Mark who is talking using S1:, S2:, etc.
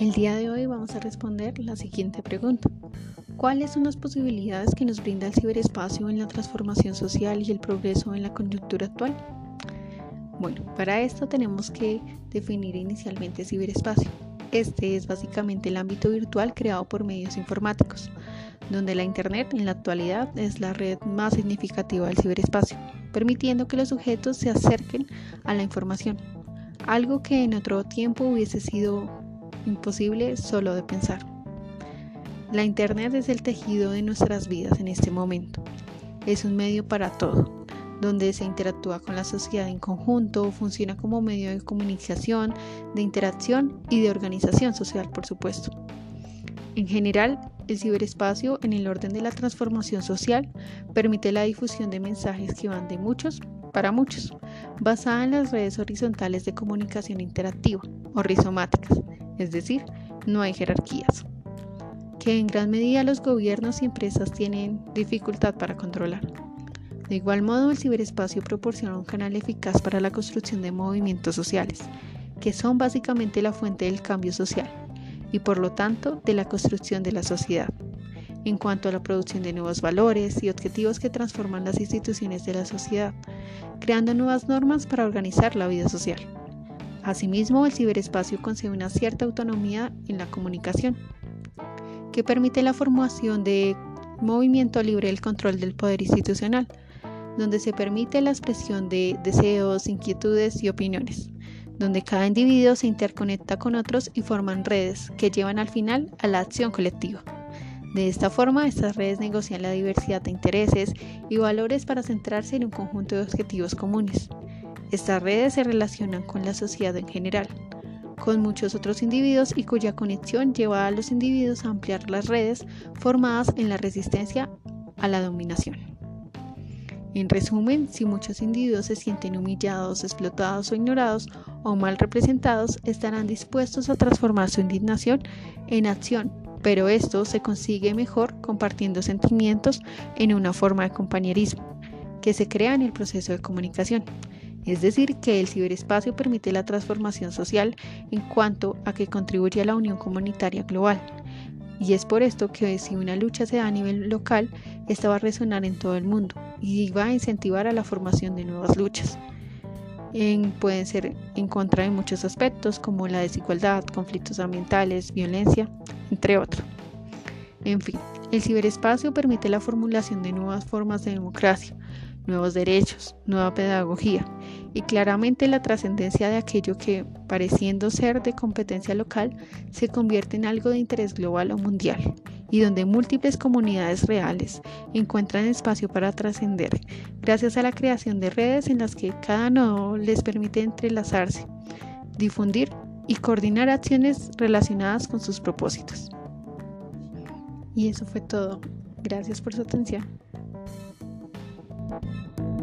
S1: El día de hoy vamos a responder la siguiente pregunta. ¿Cuáles son las posibilidades que nos brinda el ciberespacio en la transformación social y el progreso en la coyuntura actual? Bueno, para esto tenemos que definir inicialmente ciberespacio. Este es básicamente el ámbito virtual creado por medios informáticos, donde la Internet en la actualidad es la red más significativa del ciberespacio, permitiendo que los sujetos se acerquen a la información, algo que en otro tiempo hubiese sido imposible solo de pensar. La Internet es el tejido de nuestras vidas en este momento. Es un medio para todo, donde se interactúa con la sociedad en conjunto, funciona como medio de comunicación, de interacción y de organización social, por supuesto. En general, el ciberespacio, en el orden de la transformación social, permite la difusión de mensajes que van de muchos para muchos, basada en las redes horizontales de comunicación interactiva o rizomáticas, es decir, no hay jerarquías, que en gran medida los gobiernos y empresas tienen dificultad para controlar. De igual modo, el ciberespacio proporciona un canal eficaz para la construcción de movimientos sociales, que son básicamente la fuente del cambio social y por lo tanto de la construcción de la sociedad, en cuanto a la producción de nuevos valores y objetivos que transforman las instituciones de la sociedad, creando nuevas normas para organizar la vida social. Asimismo, el ciberespacio concede una cierta autonomía en la comunicación, que permite la formación de movimiento libre del control del poder institucional, donde se permite la expresión de deseos, inquietudes y opiniones, donde cada individuo se interconecta con otros y forman redes que llevan al final a la acción colectiva. De esta forma, estas redes negocian la diversidad de intereses y valores para centrarse en un conjunto de objetivos comunes. Estas redes se relacionan con la sociedad en general, con muchos otros individuos y cuya conexión lleva a los individuos a ampliar las redes formadas en la resistencia a la dominación. En resumen, si muchos individuos se sienten humillados, explotados o ignorados o mal representados, estarán dispuestos a transformar su indignación en acción, pero esto se consigue mejor compartiendo sentimientos en una forma de compañerismo que se crea en el proceso de comunicación. Es decir, que el ciberespacio permite la transformación social en cuanto a que contribuye a la unión comunitaria global. Y es por esto que si una lucha se da a nivel local, esta va a resonar en todo el mundo y va a incentivar a la formación de nuevas luchas. pueden ser en contra de muchos aspectos como la desigualdad, conflictos ambientales, violencia, entre otros. En fin, el ciberespacio permite la formulación de nuevas formas de democracia, nuevos derechos, nueva pedagogía y claramente la trascendencia de aquello que, pareciendo ser de competencia local, se convierte en algo de interés global o mundial y donde múltiples comunidades reales encuentran espacio para trascender gracias a la creación de redes en las que cada nodo les permite entrelazarse, difundir y coordinar acciones relacionadas con sus propósitos. Y eso fue todo. Gracias por su atención. Thank you.